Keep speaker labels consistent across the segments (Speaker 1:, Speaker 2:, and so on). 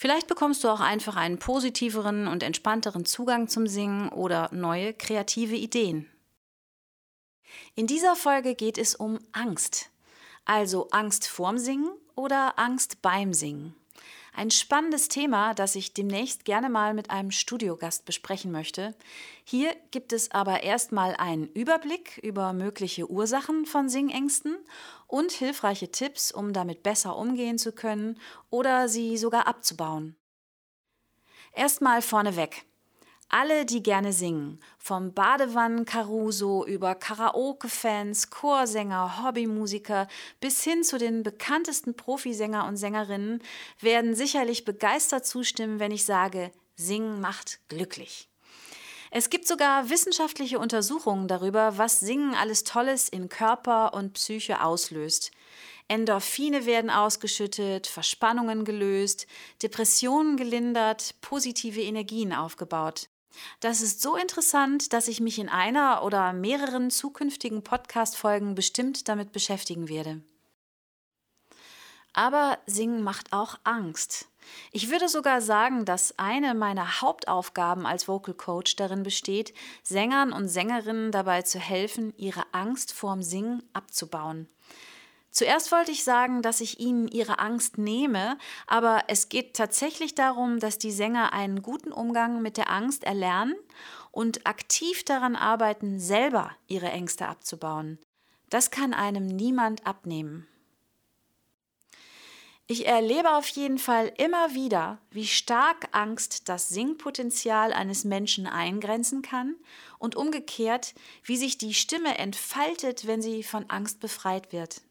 Speaker 1: Vielleicht bekommst du auch einfach einen positiveren und entspannteren Zugang zum Singen oder neue kreative Ideen. In dieser Folge geht es um Angst. Also Angst vorm Singen oder Angst beim Singen. Ein spannendes Thema, das ich demnächst gerne mal mit einem Studiogast besprechen möchte. Hier gibt es aber erstmal einen Überblick über mögliche Ursachen von Singängsten und hilfreiche Tipps, um damit besser umgehen zu können oder sie sogar abzubauen. Erstmal vorneweg. Alle, die gerne singen, vom Badewannen-Caruso über Karaoke-Fans, Chorsänger, Hobbymusiker bis hin zu den bekanntesten Profisänger und Sängerinnen, werden sicherlich begeistert zustimmen, wenn ich sage, Singen macht glücklich. Es gibt sogar wissenschaftliche Untersuchungen darüber, was Singen alles Tolles in Körper und Psyche auslöst. Endorphine werden ausgeschüttet, Verspannungen gelöst, Depressionen gelindert, positive Energien aufgebaut. Das ist so interessant, dass ich mich in einer oder mehreren zukünftigen Podcast-Folgen bestimmt damit beschäftigen werde. Aber Singen macht auch Angst. Ich würde sogar sagen, dass eine meiner Hauptaufgaben als Vocal Coach darin besteht, Sängern und Sängerinnen dabei zu helfen, ihre Angst vorm Singen abzubauen. Zuerst wollte ich sagen, dass ich ihnen ihre Angst nehme, aber es geht tatsächlich darum, dass die Sänger einen guten Umgang mit der Angst erlernen und aktiv daran arbeiten, selber ihre Ängste abzubauen. Das kann einem niemand abnehmen. Ich erlebe auf jeden Fall immer wieder, wie stark Angst das Singpotenzial eines Menschen eingrenzen kann und umgekehrt, wie sich die Stimme entfaltet, wenn sie von Angst befreit wird.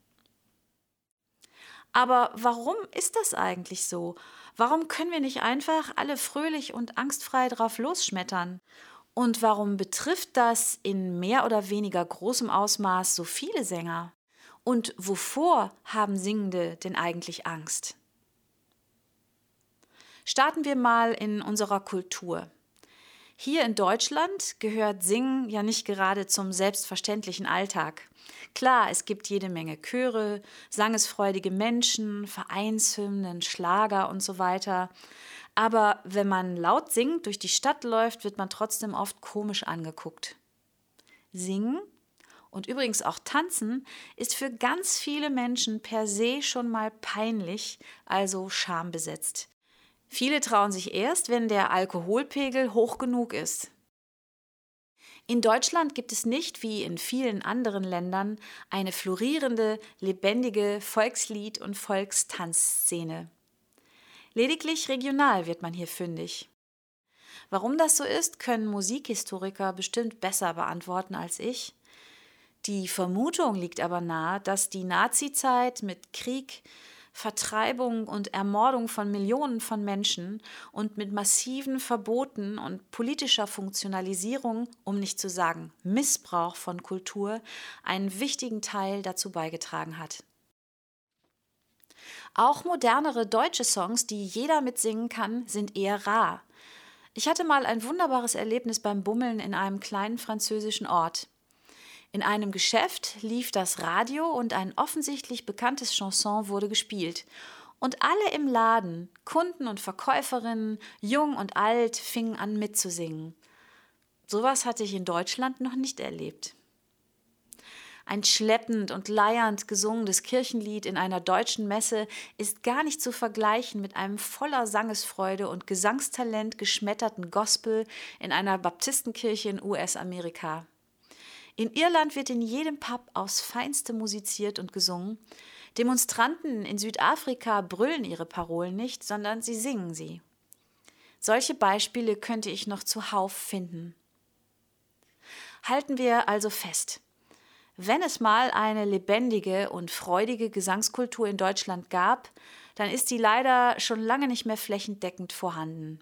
Speaker 1: Aber warum ist das eigentlich so? Warum können wir nicht einfach alle fröhlich und angstfrei drauf losschmettern? Und warum betrifft das in mehr oder weniger großem Ausmaß so viele Sänger? Und wovor haben Singende denn eigentlich Angst? Starten wir mal in unserer Kultur. Hier in Deutschland gehört Singen ja nicht gerade zum selbstverständlichen Alltag. Klar, es gibt jede Menge Chöre, sangesfreudige Menschen, Vereinshymnen, Schlager und so weiter. Aber wenn man laut singend durch die Stadt läuft, wird man trotzdem oft komisch angeguckt. Singen und übrigens auch tanzen ist für ganz viele Menschen per se schon mal peinlich, also schambesetzt. Viele trauen sich erst, wenn der Alkoholpegel hoch genug ist. In Deutschland gibt es nicht wie in vielen anderen Ländern eine florierende, lebendige Volkslied- und Volkstanzszene. Lediglich regional wird man hier fündig. Warum das so ist, können Musikhistoriker bestimmt besser beantworten als ich. Die Vermutung liegt aber nahe, dass die Nazizeit mit Krieg, Vertreibung und Ermordung von Millionen von Menschen und mit massiven Verboten und politischer Funktionalisierung, um nicht zu sagen Missbrauch von Kultur, einen wichtigen Teil dazu beigetragen hat. Auch modernere deutsche Songs, die jeder mitsingen kann, sind eher rar. Ich hatte mal ein wunderbares Erlebnis beim Bummeln in einem kleinen französischen Ort. In einem Geschäft lief das Radio und ein offensichtlich bekanntes Chanson wurde gespielt. Und alle im Laden, Kunden und Verkäuferinnen, jung und alt, fingen an mitzusingen. Sowas hatte ich in Deutschland noch nicht erlebt. Ein schleppend und leiernd gesungenes Kirchenlied in einer deutschen Messe ist gar nicht zu vergleichen mit einem voller Sangesfreude und Gesangstalent geschmetterten Gospel in einer Baptistenkirche in US-Amerika. In Irland wird in jedem Pub aufs Feinste musiziert und gesungen. Demonstranten in Südafrika brüllen ihre Parolen nicht, sondern sie singen sie. Solche Beispiele könnte ich noch zuhauf finden. Halten wir also fest. Wenn es mal eine lebendige und freudige Gesangskultur in Deutschland gab, dann ist die leider schon lange nicht mehr flächendeckend vorhanden.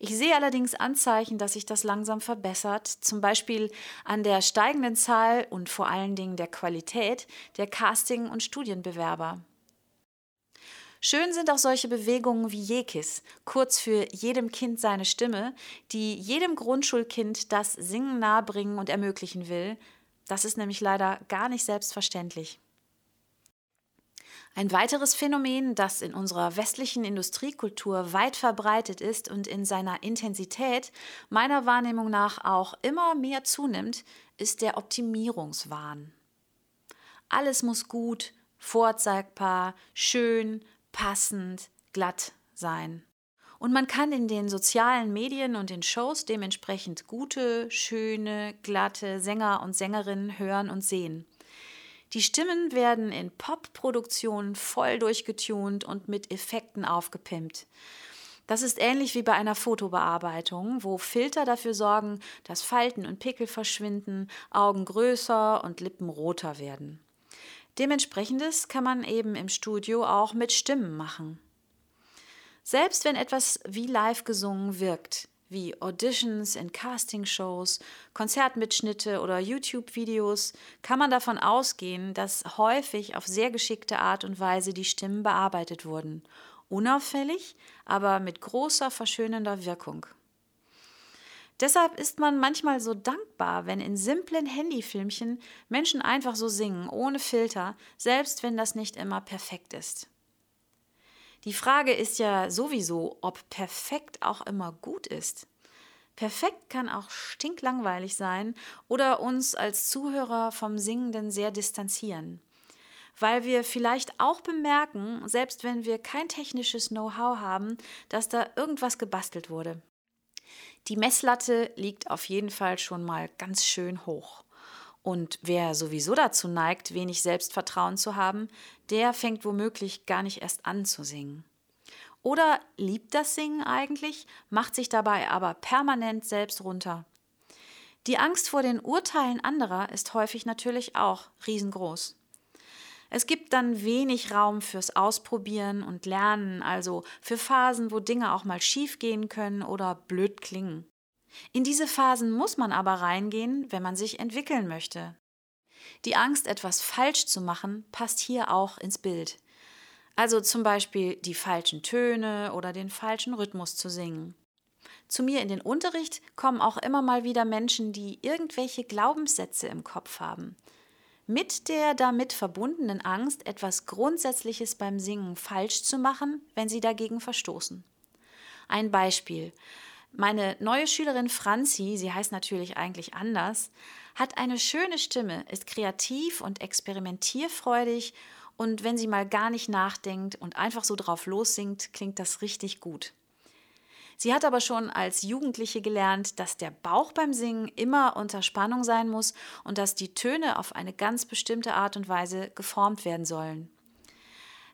Speaker 1: Ich sehe allerdings Anzeichen, dass sich das langsam verbessert, zum Beispiel an der steigenden Zahl und vor allen Dingen der Qualität der Casting- und Studienbewerber. Schön sind auch solche Bewegungen wie Jekis, kurz für jedem Kind seine Stimme, die jedem Grundschulkind das Singen nahebringen und ermöglichen will. Das ist nämlich leider gar nicht selbstverständlich. Ein weiteres Phänomen, das in unserer westlichen Industriekultur weit verbreitet ist und in seiner Intensität meiner Wahrnehmung nach auch immer mehr zunimmt, ist der Optimierungswahn. Alles muss gut, vorzeigbar, schön, passend, glatt sein. Und man kann in den sozialen Medien und den Shows dementsprechend gute, schöne, glatte Sänger und Sängerinnen hören und sehen. Die Stimmen werden in Pop-Produktionen voll durchgetunt und mit Effekten aufgepimpt. Das ist ähnlich wie bei einer Fotobearbeitung, wo Filter dafür sorgen, dass Falten und Pickel verschwinden, Augen größer und Lippen roter werden. Dementsprechendes kann man eben im Studio auch mit Stimmen machen. Selbst wenn etwas wie live gesungen wirkt, wie Auditions in Castingshows, Konzertmitschnitte oder YouTube-Videos, kann man davon ausgehen, dass häufig auf sehr geschickte Art und Weise die Stimmen bearbeitet wurden. Unauffällig, aber mit großer verschönender Wirkung. Deshalb ist man manchmal so dankbar, wenn in simplen Handyfilmchen Menschen einfach so singen, ohne Filter, selbst wenn das nicht immer perfekt ist. Die Frage ist ja sowieso, ob perfekt auch immer gut ist. Perfekt kann auch stinklangweilig sein oder uns als Zuhörer vom Singenden sehr distanzieren. Weil wir vielleicht auch bemerken, selbst wenn wir kein technisches Know-how haben, dass da irgendwas gebastelt wurde. Die Messlatte liegt auf jeden Fall schon mal ganz schön hoch. Und wer sowieso dazu neigt, wenig Selbstvertrauen zu haben, der fängt womöglich gar nicht erst an zu singen. Oder liebt das Singen eigentlich, macht sich dabei aber permanent selbst runter. Die Angst vor den Urteilen anderer ist häufig natürlich auch riesengroß. Es gibt dann wenig Raum fürs Ausprobieren und Lernen, also für Phasen, wo Dinge auch mal schief gehen können oder blöd klingen. In diese Phasen muss man aber reingehen, wenn man sich entwickeln möchte. Die Angst, etwas falsch zu machen, passt hier auch ins Bild. Also zum Beispiel die falschen Töne oder den falschen Rhythmus zu singen. Zu mir in den Unterricht kommen auch immer mal wieder Menschen, die irgendwelche Glaubenssätze im Kopf haben. Mit der damit verbundenen Angst, etwas Grundsätzliches beim Singen falsch zu machen, wenn sie dagegen verstoßen. Ein Beispiel. Meine neue Schülerin Franzi, sie heißt natürlich eigentlich anders, hat eine schöne Stimme, ist kreativ und experimentierfreudig und wenn sie mal gar nicht nachdenkt und einfach so drauf lossingt, klingt das richtig gut. Sie hat aber schon als Jugendliche gelernt, dass der Bauch beim Singen immer unter Spannung sein muss und dass die Töne auf eine ganz bestimmte Art und Weise geformt werden sollen.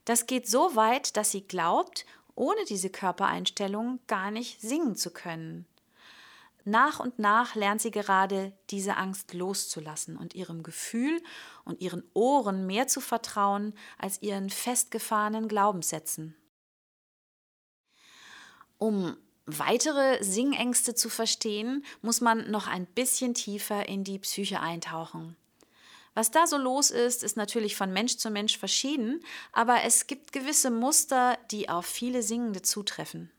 Speaker 1: Das geht so weit, dass sie glaubt, ohne diese Körpereinstellung gar nicht singen zu können. Nach und nach lernt sie gerade, diese Angst loszulassen und ihrem Gefühl und ihren Ohren mehr zu vertrauen als ihren festgefahrenen Glaubenssätzen. Um weitere Singängste zu verstehen, muss man noch ein bisschen tiefer in die Psyche eintauchen. Was da so los ist, ist natürlich von Mensch zu Mensch verschieden, aber es gibt gewisse Muster, die auf viele Singende zutreffen.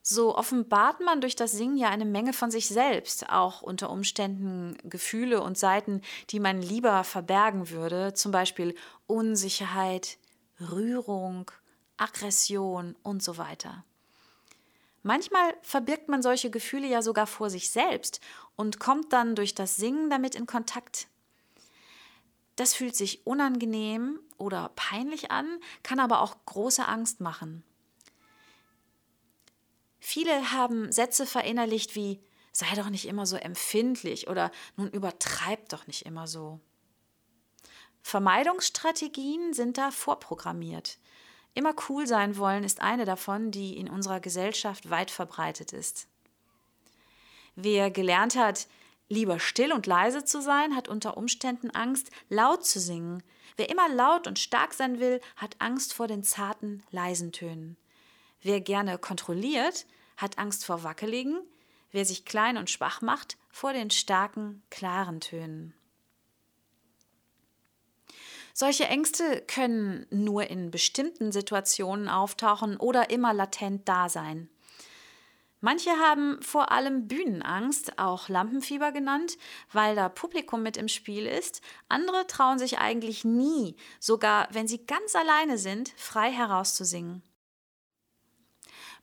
Speaker 1: So offenbart man durch das Singen ja eine Menge von sich selbst, auch unter Umständen Gefühle und Seiten, die man lieber verbergen würde, zum Beispiel Unsicherheit, Rührung, Aggression und so weiter. Manchmal verbirgt man solche Gefühle ja sogar vor sich selbst und kommt dann durch das Singen damit in Kontakt. Das fühlt sich unangenehm oder peinlich an, kann aber auch große Angst machen. Viele haben Sätze verinnerlicht wie sei doch nicht immer so empfindlich oder nun übertreib doch nicht immer so. Vermeidungsstrategien sind da vorprogrammiert. Immer cool sein wollen ist eine davon, die in unserer Gesellschaft weit verbreitet ist. Wer gelernt hat, lieber still und leise zu sein, hat unter Umständen Angst, laut zu singen. Wer immer laut und stark sein will, hat Angst vor den zarten, leisen Tönen. Wer gerne kontrolliert, hat Angst vor Wackeligen, wer sich klein und schwach macht, vor den starken, klaren Tönen. Solche Ängste können nur in bestimmten Situationen auftauchen oder immer latent da sein. Manche haben vor allem Bühnenangst, auch Lampenfieber genannt, weil da Publikum mit im Spiel ist. Andere trauen sich eigentlich nie, sogar wenn sie ganz alleine sind, frei herauszusingen.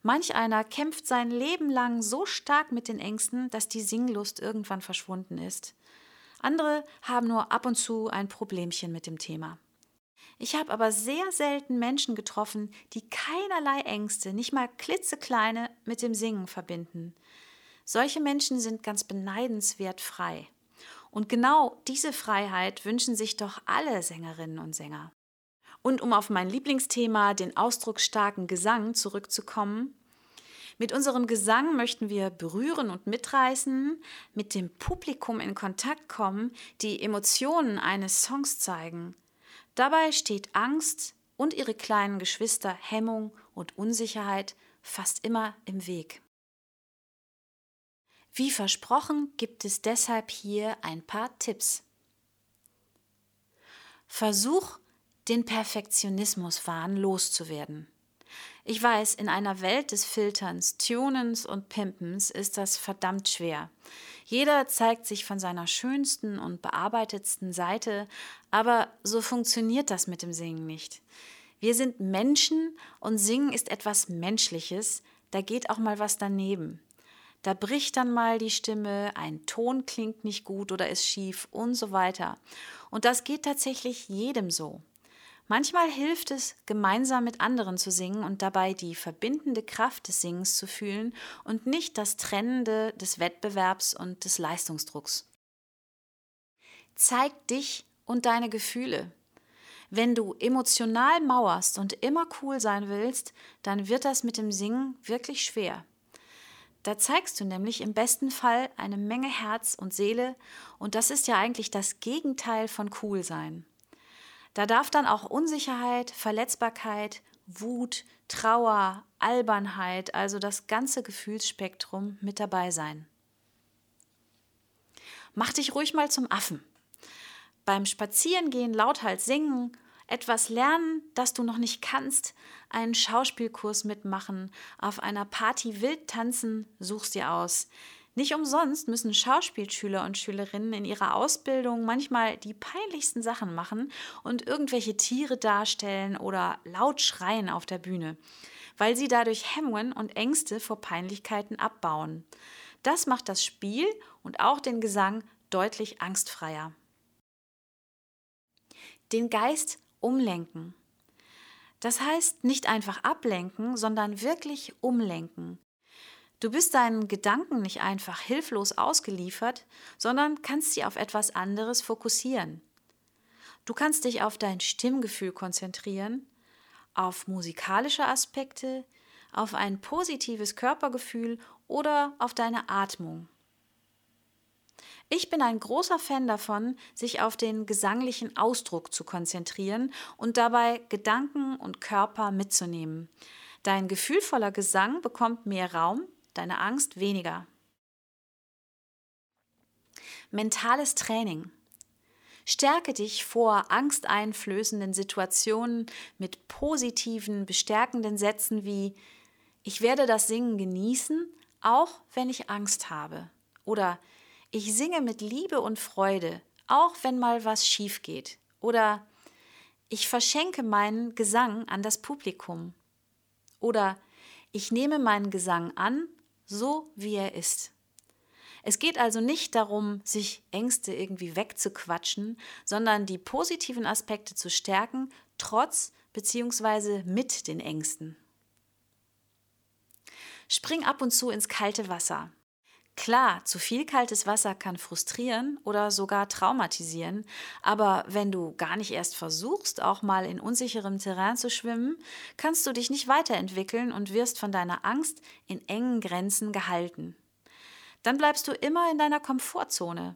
Speaker 1: Manch einer kämpft sein Leben lang so stark mit den Ängsten, dass die Singlust irgendwann verschwunden ist. Andere haben nur ab und zu ein Problemchen mit dem Thema. Ich habe aber sehr selten Menschen getroffen, die keinerlei Ängste, nicht mal klitzekleine, mit dem Singen verbinden. Solche Menschen sind ganz beneidenswert frei. Und genau diese Freiheit wünschen sich doch alle Sängerinnen und Sänger. Und um auf mein Lieblingsthema, den ausdrucksstarken Gesang, zurückzukommen, mit unserem Gesang möchten wir berühren und mitreißen, mit dem Publikum in Kontakt kommen, die Emotionen eines Songs zeigen, Dabei steht Angst und ihre kleinen Geschwister Hemmung und Unsicherheit fast immer im Weg. Wie versprochen gibt es deshalb hier ein paar Tipps. Versuch, den Perfektionismuswahn loszuwerden. Ich weiß, in einer Welt des Filterns, Tunens und Pimpens ist das verdammt schwer. Jeder zeigt sich von seiner schönsten und bearbeitetsten Seite, aber so funktioniert das mit dem Singen nicht. Wir sind Menschen und Singen ist etwas Menschliches, da geht auch mal was daneben. Da bricht dann mal die Stimme, ein Ton klingt nicht gut oder ist schief und so weiter. Und das geht tatsächlich jedem so. Manchmal hilft es, gemeinsam mit anderen zu singen und dabei die verbindende Kraft des Singens zu fühlen und nicht das Trennende des Wettbewerbs und des Leistungsdrucks. Zeig dich und deine Gefühle. Wenn du emotional mauerst und immer cool sein willst, dann wird das mit dem Singen wirklich schwer. Da zeigst du nämlich im besten Fall eine Menge Herz und Seele und das ist ja eigentlich das Gegenteil von cool sein. Da darf dann auch Unsicherheit, Verletzbarkeit, Wut, Trauer, Albernheit, also das ganze Gefühlsspektrum mit dabei sein. Mach dich ruhig mal zum Affen. Beim Spazierengehen lauthals singen, etwas lernen, das du noch nicht kannst, einen Schauspielkurs mitmachen, auf einer Party wild tanzen, such's dir aus. Nicht umsonst müssen Schauspielschüler und Schülerinnen in ihrer Ausbildung manchmal die peinlichsten Sachen machen und irgendwelche Tiere darstellen oder laut schreien auf der Bühne, weil sie dadurch Hemmungen und Ängste vor Peinlichkeiten abbauen. Das macht das Spiel und auch den Gesang deutlich angstfreier. Den Geist umlenken. Das heißt nicht einfach ablenken, sondern wirklich umlenken. Du bist deinen Gedanken nicht einfach hilflos ausgeliefert, sondern kannst sie auf etwas anderes fokussieren. Du kannst dich auf dein Stimmgefühl konzentrieren, auf musikalische Aspekte, auf ein positives Körpergefühl oder auf deine Atmung. Ich bin ein großer Fan davon, sich auf den gesanglichen Ausdruck zu konzentrieren und dabei Gedanken und Körper mitzunehmen. Dein gefühlvoller Gesang bekommt mehr Raum, deine Angst weniger. Mentales Training. Stärke dich vor angsteinflößenden Situationen mit positiven, bestärkenden Sätzen wie Ich werde das Singen genießen, auch wenn ich Angst habe. Oder Ich singe mit Liebe und Freude, auch wenn mal was schief geht. Oder Ich verschenke meinen Gesang an das Publikum. Oder Ich nehme meinen Gesang an so wie er ist. Es geht also nicht darum, sich Ängste irgendwie wegzuquatschen, sondern die positiven Aspekte zu stärken, trotz bzw. mit den Ängsten. Spring ab und zu ins kalte Wasser. Klar, zu viel kaltes Wasser kann frustrieren oder sogar traumatisieren, aber wenn du gar nicht erst versuchst, auch mal in unsicherem Terrain zu schwimmen, kannst du dich nicht weiterentwickeln und wirst von deiner Angst in engen Grenzen gehalten. Dann bleibst du immer in deiner Komfortzone.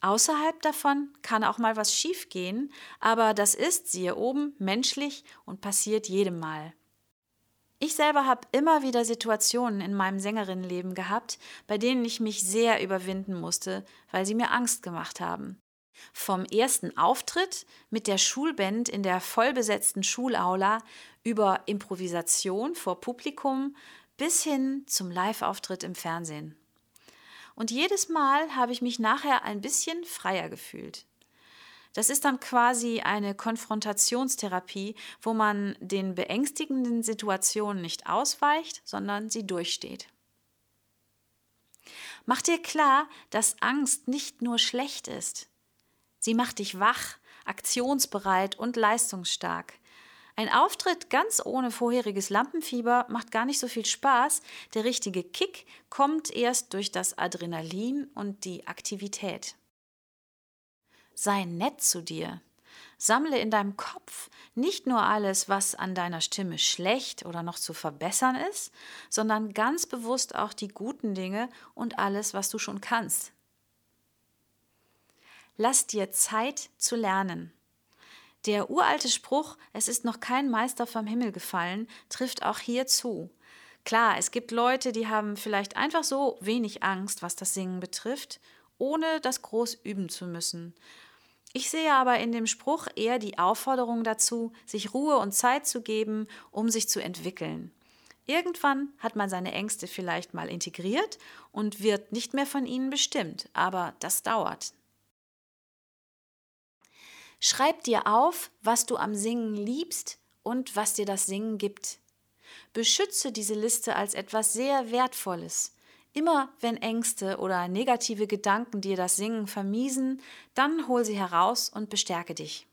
Speaker 1: Außerhalb davon kann auch mal was schiefgehen, aber das ist, siehe oben, menschlich und passiert jedem Mal. Ich selber habe immer wieder Situationen in meinem Sängerinnenleben gehabt, bei denen ich mich sehr überwinden musste, weil sie mir Angst gemacht haben. Vom ersten Auftritt mit der Schulband in der vollbesetzten Schulaula über Improvisation vor Publikum bis hin zum Live-Auftritt im Fernsehen. Und jedes Mal habe ich mich nachher ein bisschen freier gefühlt. Das ist dann quasi eine Konfrontationstherapie, wo man den beängstigenden Situationen nicht ausweicht, sondern sie durchsteht. Mach dir klar, dass Angst nicht nur schlecht ist. Sie macht dich wach, aktionsbereit und leistungsstark. Ein Auftritt ganz ohne vorheriges Lampenfieber macht gar nicht so viel Spaß. Der richtige Kick kommt erst durch das Adrenalin und die Aktivität. Sei nett zu dir. Sammle in deinem Kopf nicht nur alles, was an deiner Stimme schlecht oder noch zu verbessern ist, sondern ganz bewusst auch die guten Dinge und alles, was du schon kannst. Lass dir Zeit zu lernen. Der uralte Spruch, es ist noch kein Meister vom Himmel gefallen, trifft auch hier zu. Klar, es gibt Leute, die haben vielleicht einfach so wenig Angst, was das Singen betrifft, ohne das groß üben zu müssen. Ich sehe aber in dem Spruch eher die Aufforderung dazu, sich Ruhe und Zeit zu geben, um sich zu entwickeln. Irgendwann hat man seine Ängste vielleicht mal integriert und wird nicht mehr von ihnen bestimmt, aber das dauert. Schreib dir auf, was du am Singen liebst und was dir das Singen gibt. Beschütze diese Liste als etwas sehr Wertvolles. Immer wenn Ängste oder negative Gedanken dir das Singen vermiesen, dann hol sie heraus und bestärke dich.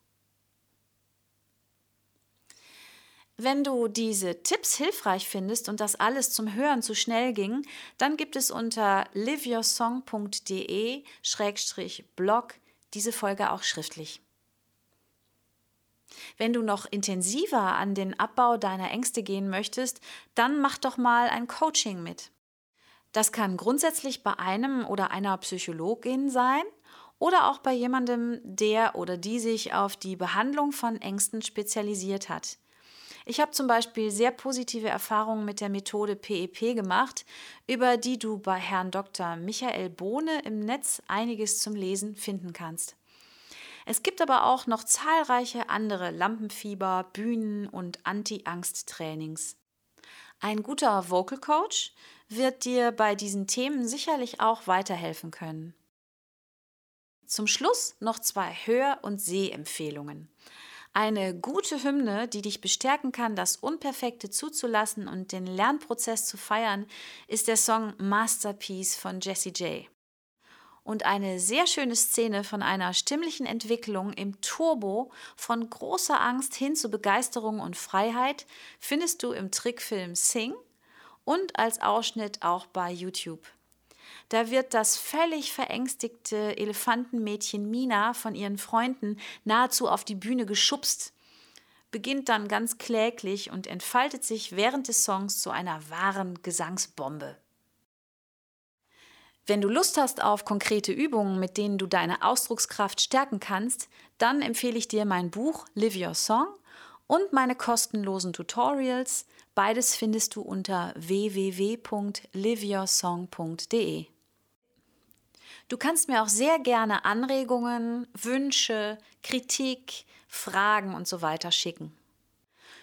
Speaker 1: Wenn du diese Tipps hilfreich findest und das alles zum Hören zu schnell ging, dann gibt es unter liveyoursong.de-blog diese Folge auch schriftlich. Wenn du noch intensiver an den Abbau deiner Ängste gehen möchtest, dann mach doch mal ein Coaching mit. Das kann grundsätzlich bei einem oder einer Psychologin sein oder auch bei jemandem, der oder die sich auf die Behandlung von Ängsten spezialisiert hat. Ich habe zum Beispiel sehr positive Erfahrungen mit der Methode PEP e gemacht, über die du bei Herrn Dr. Michael Bohne im Netz einiges zum Lesen finden kannst. Es gibt aber auch noch zahlreiche andere Lampenfieber, Bühnen und Anti-Angst-Trainings. Ein guter Vocal Coach wird dir bei diesen Themen sicherlich auch weiterhelfen können. Zum Schluss noch zwei Hör- und Sehempfehlungen. Eine gute Hymne, die dich bestärken kann, das Unperfekte zuzulassen und den Lernprozess zu feiern, ist der Song Masterpiece von Jessie J. Und eine sehr schöne Szene von einer stimmlichen Entwicklung im Turbo von großer Angst hin zu Begeisterung und Freiheit findest du im Trickfilm Sing und als Ausschnitt auch bei YouTube. Da wird das völlig verängstigte Elefantenmädchen Mina von ihren Freunden nahezu auf die Bühne geschubst, beginnt dann ganz kläglich und entfaltet sich während des Songs zu einer wahren Gesangsbombe. Wenn du Lust hast auf konkrete Übungen, mit denen du deine Ausdruckskraft stärken kannst, dann empfehle ich dir mein Buch Live Your Song und meine kostenlosen Tutorials Beides findest du unter www.liveyoursong.de. Du kannst mir auch sehr gerne Anregungen, Wünsche, Kritik, Fragen und so weiter schicken.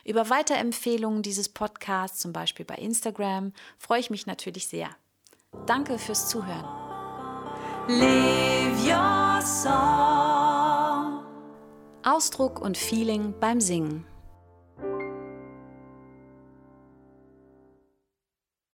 Speaker 1: Über Weiterempfehlungen dieses Podcasts, zum Beispiel bei Instagram, freue ich mich natürlich sehr. Danke fürs Zuhören.
Speaker 2: Live your song.
Speaker 1: Ausdruck und Feeling beim Singen.